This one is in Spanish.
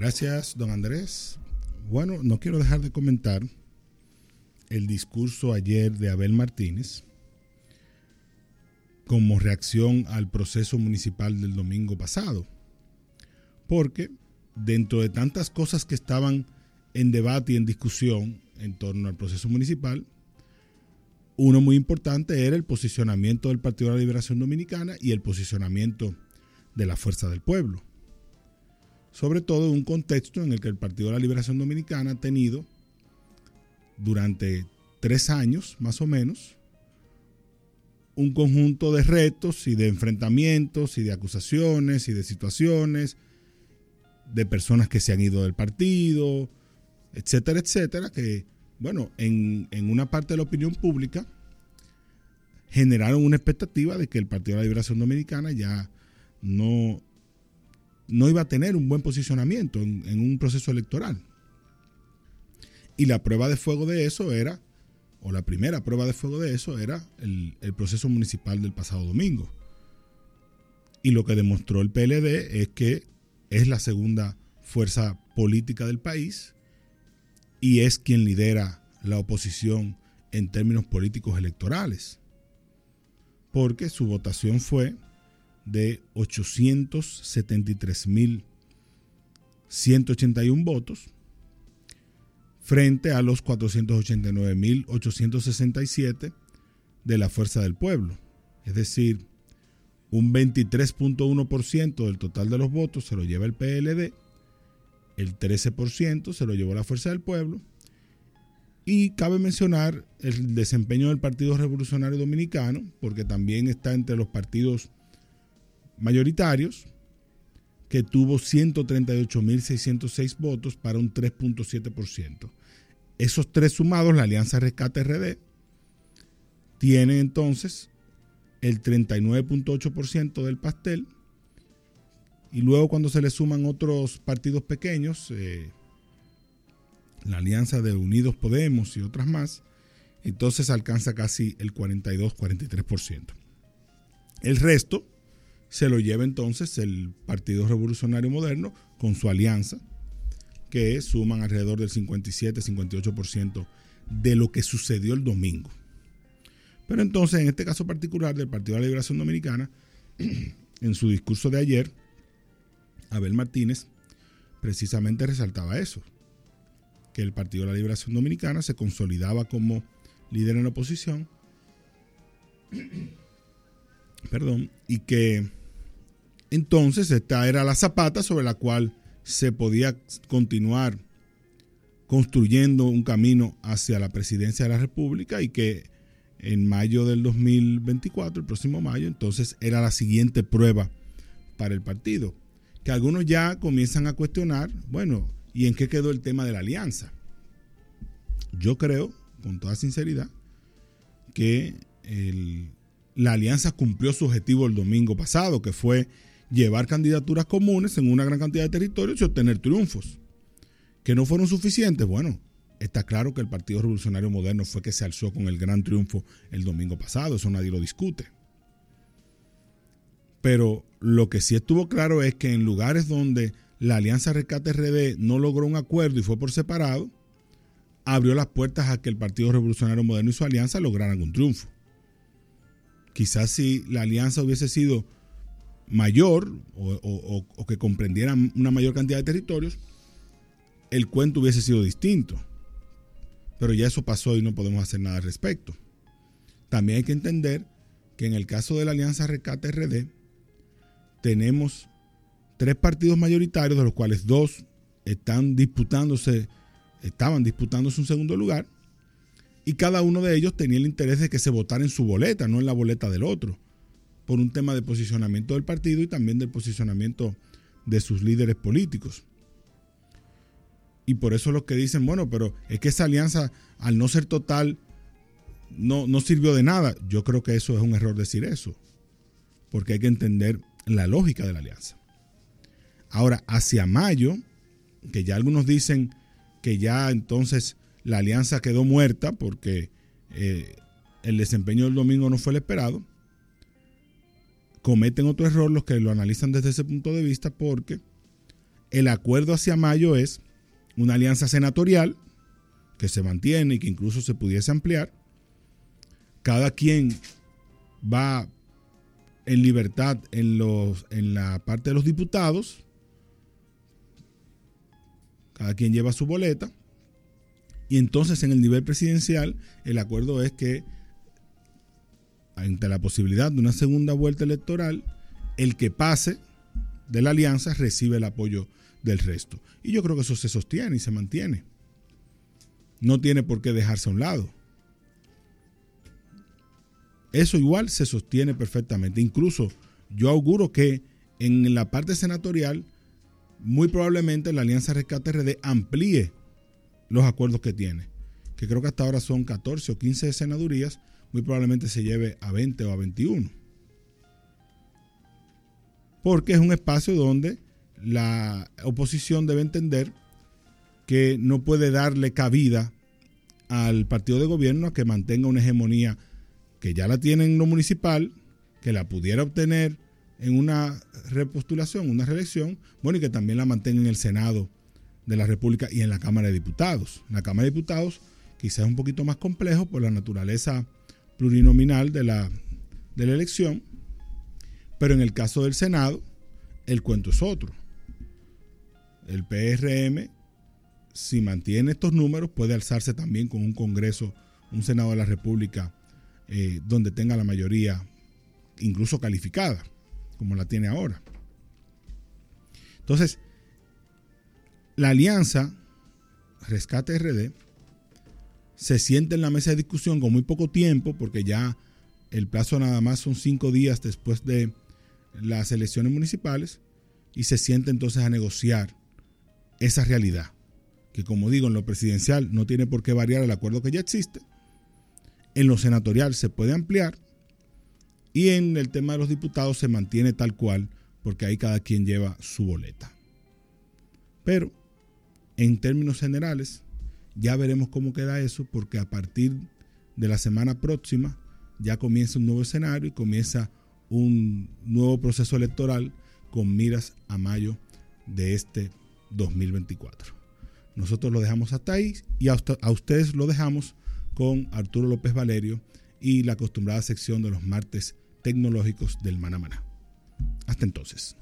Gracias, don Andrés. Bueno, no quiero dejar de comentar el discurso ayer de Abel Martínez como reacción al proceso municipal del domingo pasado. Porque dentro de tantas cosas que estaban en debate y en discusión en torno al proceso municipal, uno muy importante era el posicionamiento del Partido de la Liberación Dominicana y el posicionamiento de la Fuerza del Pueblo. Sobre todo en un contexto en el que el Partido de la Liberación Dominicana ha tenido durante tres años, más o menos, un conjunto de retos y de enfrentamientos y de acusaciones y de situaciones de personas que se han ido del partido, etcétera, etcétera, que, bueno, en, en una parte de la opinión pública generaron una expectativa de que el Partido de la Liberación Dominicana ya no, no iba a tener un buen posicionamiento en, un proceso electoral. Y la prueba de fuego de eso era, o la primera prueba de fuego de eso era el proceso municipal del pasado domingo. Y lo que demostró el PLD es que es la segunda fuerza política del país y es quien lidera la oposición en términos políticos electorales. Porque su votación fue de 873.181 votos frente a los 489.867 de la Fuerza del Pueblo. Es decir, un 23.1% del total de los votos se lo lleva el PLD, el 13% se lo llevó la Fuerza del Pueblo y cabe mencionar el desempeño del Partido Revolucionario Dominicano, porque también está entre los partidos mayoritarios, que tuvo 138.606 votos para un 3.7%. Esos tres sumados, la Alianza Rescate RD, tienen entonces el 39.8% del pastel. Y luego cuando se le suman otros partidos pequeños, eh, la alianza de Unidos Podemos y otras más, entonces alcanza casi el 42-43%. El resto se lo lleva entonces el Partido Revolucionario Moderno con su alianza, que suman alrededor del 57-58% de lo que sucedió el domingo. Pero entonces, en este caso particular del Partido de la Liberación Dominicana, en su discurso de ayer, Abel Martínez precisamente resaltaba eso, que el Partido de la Liberación Dominicana se consolidaba como líder en la oposición, perdón, y que entonces esta era la zapata sobre la cual se podía continuar construyendo un camino hacia la presidencia de la República y que en mayo del 2024, el próximo mayo, entonces era la siguiente prueba para el partido. Que algunos ya comienzan a cuestionar, bueno, ¿y en qué quedó el tema de la alianza? Yo creo, con toda sinceridad, que la alianza cumplió su objetivo el domingo pasado, que fue llevar candidaturas comunes en una gran cantidad de territorios y obtener triunfos. Que no fueron suficientes, bueno, está claro que el Partido Revolucionario Moderno fue que se alzó con el gran triunfo el domingo pasado, eso nadie lo discute. Pero lo que sí estuvo claro es que en lugares donde la Alianza Rescate RD no logró un acuerdo y fue por separado, abrió las puertas a que el Partido Revolucionario Moderno y su alianza lograran un triunfo. Quizás si la alianza hubiese sido mayor o, que comprendiera una mayor cantidad de territorios, el cuento hubiese sido distinto. Pero ya eso pasó y no podemos hacer nada al respecto. También hay que entender que en el caso de la Alianza Rescate RD, tenemos tres partidos mayoritarios, de los cuales dos están disputándose, estaban disputándose un segundo lugar, y cada uno de ellos tenía el interés de que se votara en su boleta, no en la boleta del otro por un tema de posicionamiento del partido y también del posicionamiento de sus líderes políticos. Y por eso los que dicen, bueno, pero es que esa alianza, al no ser total, no, no sirvió de nada. Yo creo que eso es un error decir eso, porque hay que entender la lógica de la alianza. Ahora, hacia mayo, que ya algunos dicen que ya entonces la alianza quedó muerta porque eh, el desempeño del domingo no fue el esperado, cometen otro error los que lo analizan desde ese punto de vista porque El acuerdo hacia mayo es una alianza senatorial que se mantiene y que incluso se pudiese ampliar. Cada quien va en libertad en, los, en la parte de los diputados. Cada quien lleva su boleta. Y entonces en el nivel presidencial el acuerdo es que ante la posibilidad de una segunda vuelta electoral, el que pase de la alianza recibe el apoyo del resto. Y yo creo que eso se sostiene y se mantiene. No tiene por qué dejarse a un lado. Eso igual se sostiene perfectamente. Incluso yo auguro que en la parte senatorial, muy probablemente la Alianza Rescate RD amplíe los acuerdos que tiene, que creo que hasta ahora son 14 o 15 senadurías, muy probablemente se lleve a 20 o a 21. Porque es un espacio donde la oposición debe entender que no puede darle cabida al partido de gobierno a que mantenga una hegemonía que ya la tiene en lo municipal, que la pudiera obtener en una repostulación, una reelección, bueno, y que también la mantenga en el Senado de la República y en la Cámara de Diputados. En la Cámara de Diputados quizás es un poquito más complejo por la naturaleza plurinominal de la, de la elección, pero en el caso del Senado, el cuento es otro. El PRM, si mantiene estos números, puede alzarse también con un Congreso, un Senado de la República, eh, donde tenga la mayoría, incluso calificada, como la tiene ahora. Entonces, la alianza Rescate RD se siente en la mesa de discusión con muy poco tiempo, porque ya el plazo nada más son cinco días después de las elecciones municipales, y se siente entonces a negociar esa realidad, que como digo, en lo presidencial no tiene por qué variar el acuerdo que ya existe, en lo senatorial se puede ampliar, y en el tema de los diputados se mantiene tal cual, porque ahí cada quien lleva su boleta. Pero en términos generales, ya veremos cómo queda eso, porque a partir de la semana próxima ya comienza un nuevo escenario y comienza un nuevo proceso electoral con miras a mayo de este 2024. Nosotros lo dejamos hasta ahí y a, ustedes lo dejamos con Arturo López Valerio y la acostumbrada sección de los martes tecnológicos del Manamaná. Hasta entonces.